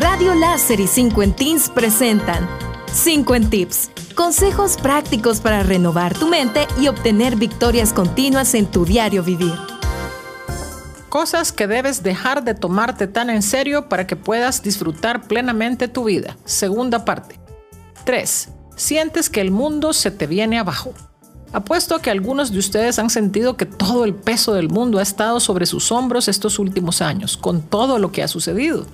Radio Láser y 5 Teens presentan 5 Tips. Consejos prácticos para renovar tu mente y obtener victorias continuas en tu diario vivir. Cosas que debes dejar de tomarte tan en serio para que puedas disfrutar plenamente tu vida. Segunda parte. 3. Sientes que el mundo se te viene abajo. Apuesto a que algunos de ustedes han sentido que todo el peso del mundo ha estado sobre sus hombros estos últimos años, con todo lo que ha sucedido.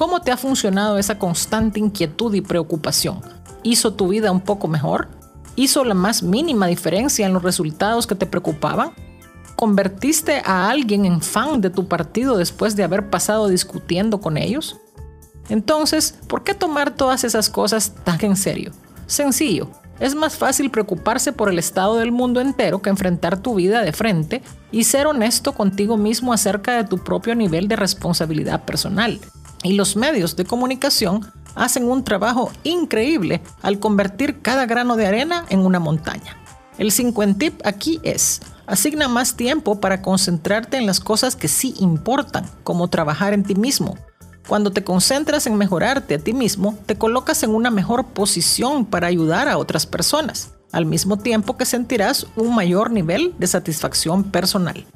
¿Cómo te ha funcionado esa constante inquietud y preocupación? ¿Hizo tu vida un poco mejor? ¿Hizo la más mínima diferencia en los resultados que te preocupaban? ¿Convertiste a alguien en fan de tu partido después de haber pasado discutiendo con ellos? Entonces, ¿por qué tomar todas esas cosas tan en serio? Sencillo, es más fácil preocuparse por el estado del mundo entero que enfrentar tu vida de frente y ser honesto contigo mismo acerca de tu propio nivel de responsabilidad personal. Y los medios de comunicación hacen un trabajo increíble al convertir cada grano de arena en una montaña. El 50 tip aquí es, asigna más tiempo para concentrarte en las cosas que sí importan, como trabajar en ti mismo. Cuando te concentras en mejorarte a ti mismo, te colocas en una mejor posición para ayudar a otras personas, al mismo tiempo que sentirás un mayor nivel de satisfacción personal.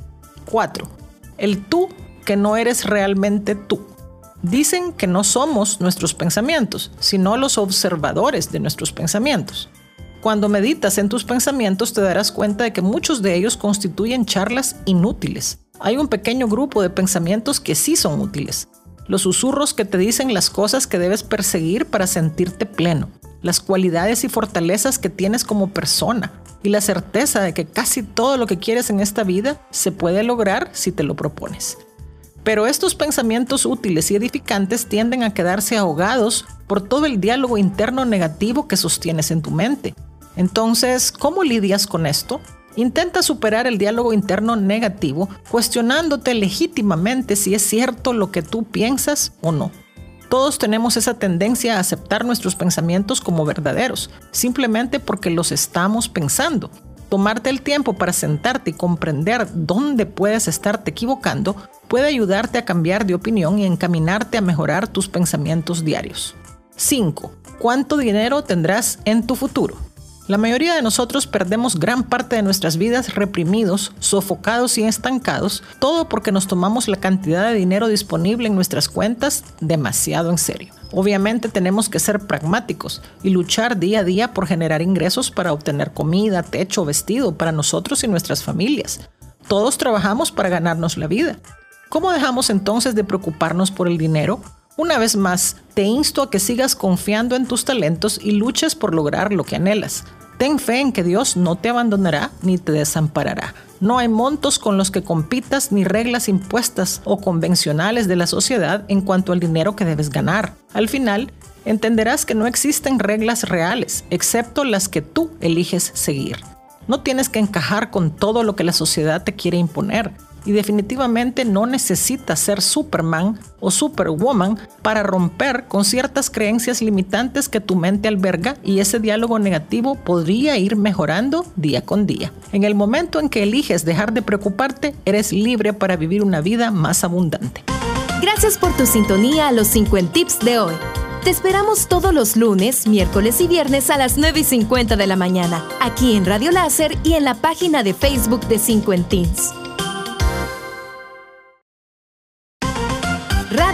4. El tú que no eres realmente tú. Dicen que no somos nuestros pensamientos, sino los observadores de nuestros pensamientos. Cuando meditas en tus pensamientos te darás cuenta de que muchos de ellos constituyen charlas inútiles. Hay un pequeño grupo de pensamientos que sí son útiles. Los susurros que te dicen las cosas que debes perseguir para sentirte pleno, las cualidades y fortalezas que tienes como persona y la certeza de que casi todo lo que quieres en esta vida se puede lograr si te lo propones. Pero estos pensamientos útiles y edificantes tienden a quedarse ahogados por todo el diálogo interno negativo que sostienes en tu mente. Entonces, ¿cómo lidias con esto? Intenta superar el diálogo interno negativo cuestionándote legítimamente si es cierto lo que tú piensas o no. Todos tenemos esa tendencia a aceptar nuestros pensamientos como verdaderos, simplemente porque los estamos pensando. Tomarte el tiempo para sentarte y comprender dónde puedes estarte equivocando puede ayudarte a cambiar de opinión y encaminarte a mejorar tus pensamientos diarios. 5. ¿Cuánto dinero tendrás en tu futuro? La mayoría de nosotros perdemos gran parte de nuestras vidas reprimidos, sofocados y estancados, todo porque nos tomamos la cantidad de dinero disponible en nuestras cuentas demasiado en serio. Obviamente tenemos que ser pragmáticos y luchar día a día por generar ingresos para obtener comida, techo, vestido para nosotros y nuestras familias. Todos trabajamos para ganarnos la vida. ¿Cómo dejamos entonces de preocuparnos por el dinero? Una vez más, te insto a que sigas confiando en tus talentos y luches por lograr lo que anhelas. Ten fe en que Dios no te abandonará ni te desamparará. No hay montos con los que compitas ni reglas impuestas o convencionales de la sociedad en cuanto al dinero que debes ganar. Al final, entenderás que no existen reglas reales, excepto las que tú eliges seguir. No tienes que encajar con todo lo que la sociedad te quiere imponer y definitivamente no necesitas ser Superman o Superwoman para romper con ciertas creencias limitantes que tu mente alberga y ese diálogo negativo podría ir mejorando día con día. En el momento en que eliges dejar de preocuparte, eres libre para vivir una vida más abundante. Gracias por tu sintonía a los 50 tips de hoy. Te esperamos todos los lunes, miércoles y viernes a las 9 y 50 de la mañana, aquí en Radio Láser y en la página de Facebook de 50 Teens.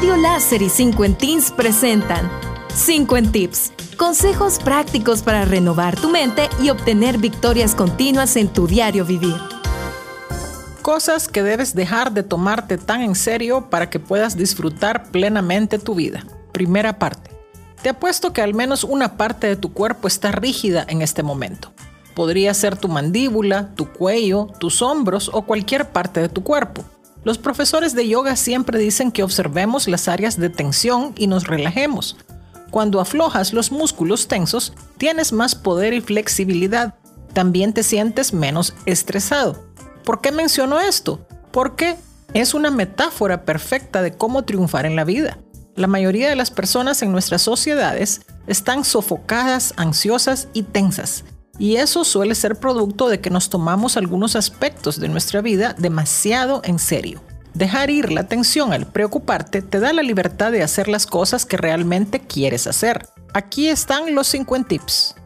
Radio Láser y 5 Teens presentan 5 Tips. Consejos prácticos para renovar tu mente y obtener victorias continuas en tu diario vivir. Cosas que debes dejar de tomarte tan en serio para que puedas disfrutar plenamente tu vida. Primera parte. Te apuesto que al menos una parte de tu cuerpo está rígida en este momento. Podría ser tu mandíbula, tu cuello, tus hombros o cualquier parte de tu cuerpo. Los profesores de yoga siempre dicen que observemos las áreas de tensión y nos relajemos. Cuando aflojas los músculos tensos, tienes más poder y flexibilidad. También te sientes menos estresado. ¿Por qué menciono esto? Porque es una metáfora perfecta de cómo triunfar en la vida. La mayoría de las personas en nuestras sociedades están sofocadas, ansiosas y tensas. Y eso suele ser producto de que nos tomamos algunos aspectos de nuestra vida demasiado en serio. Dejar ir la atención al preocuparte te da la libertad de hacer las cosas que realmente quieres hacer. Aquí están los 50 tips.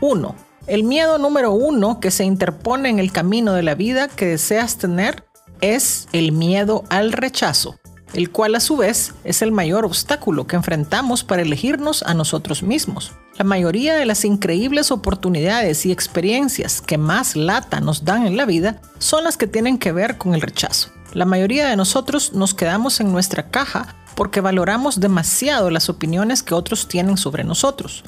1. El miedo número uno que se interpone en el camino de la vida que deseas tener es el miedo al rechazo, el cual a su vez es el mayor obstáculo que enfrentamos para elegirnos a nosotros mismos. La mayoría de las increíbles oportunidades y experiencias que más lata nos dan en la vida son las que tienen que ver con el rechazo. La mayoría de nosotros nos quedamos en nuestra caja porque valoramos demasiado las opiniones que otros tienen sobre nosotros.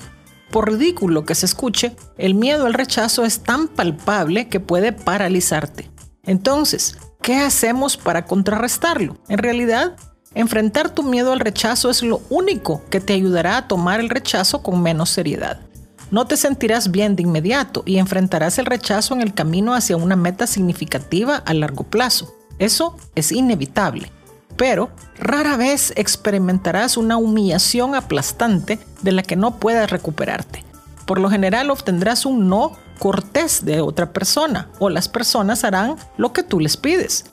Por ridículo que se escuche, el miedo al rechazo es tan palpable que puede paralizarte. Entonces, ¿qué hacemos para contrarrestarlo? En realidad, Enfrentar tu miedo al rechazo es lo único que te ayudará a tomar el rechazo con menos seriedad. No te sentirás bien de inmediato y enfrentarás el rechazo en el camino hacia una meta significativa a largo plazo. Eso es inevitable. Pero rara vez experimentarás una humillación aplastante de la que no puedas recuperarte. Por lo general obtendrás un no cortés de otra persona o las personas harán lo que tú les pides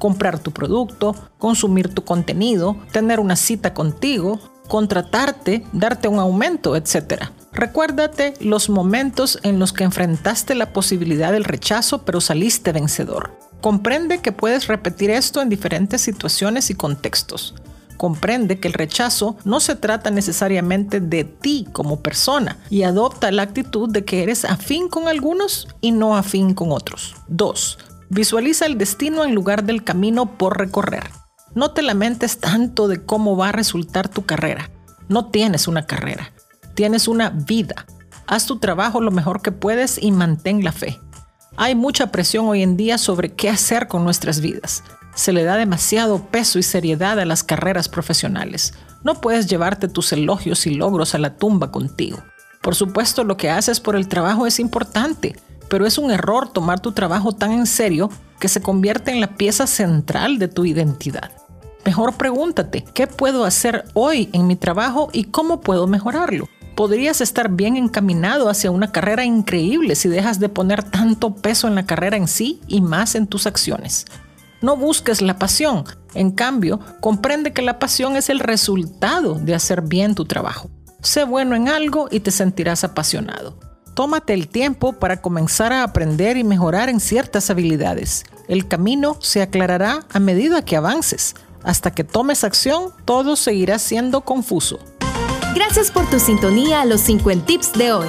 comprar tu producto, consumir tu contenido, tener una cita contigo, contratarte, darte un aumento, etc. Recuérdate los momentos en los que enfrentaste la posibilidad del rechazo pero saliste vencedor. Comprende que puedes repetir esto en diferentes situaciones y contextos. Comprende que el rechazo no se trata necesariamente de ti como persona y adopta la actitud de que eres afín con algunos y no afín con otros. 2. Visualiza el destino en lugar del camino por recorrer. No te lamentes tanto de cómo va a resultar tu carrera. No tienes una carrera, tienes una vida. Haz tu trabajo lo mejor que puedes y mantén la fe. Hay mucha presión hoy en día sobre qué hacer con nuestras vidas. Se le da demasiado peso y seriedad a las carreras profesionales. No puedes llevarte tus elogios y logros a la tumba contigo. Por supuesto, lo que haces por el trabajo es importante, pero es un error tomar tu trabajo tan en serio que se convierte en la pieza central de tu identidad. Mejor pregúntate, ¿qué puedo hacer hoy en mi trabajo y cómo puedo mejorarlo? Podrías estar bien encaminado hacia una carrera increíble si dejas de poner tanto peso en la carrera en sí y más en tus acciones. No busques la pasión, en cambio, comprende que la pasión es el resultado de hacer bien tu trabajo. Sé bueno en algo y te sentirás apasionado. Tómate el tiempo para comenzar a aprender y mejorar en ciertas habilidades. El camino se aclarará a medida que avances. Hasta que tomes acción, todo seguirá siendo confuso. Gracias por tu sintonía a los 50 tips de hoy.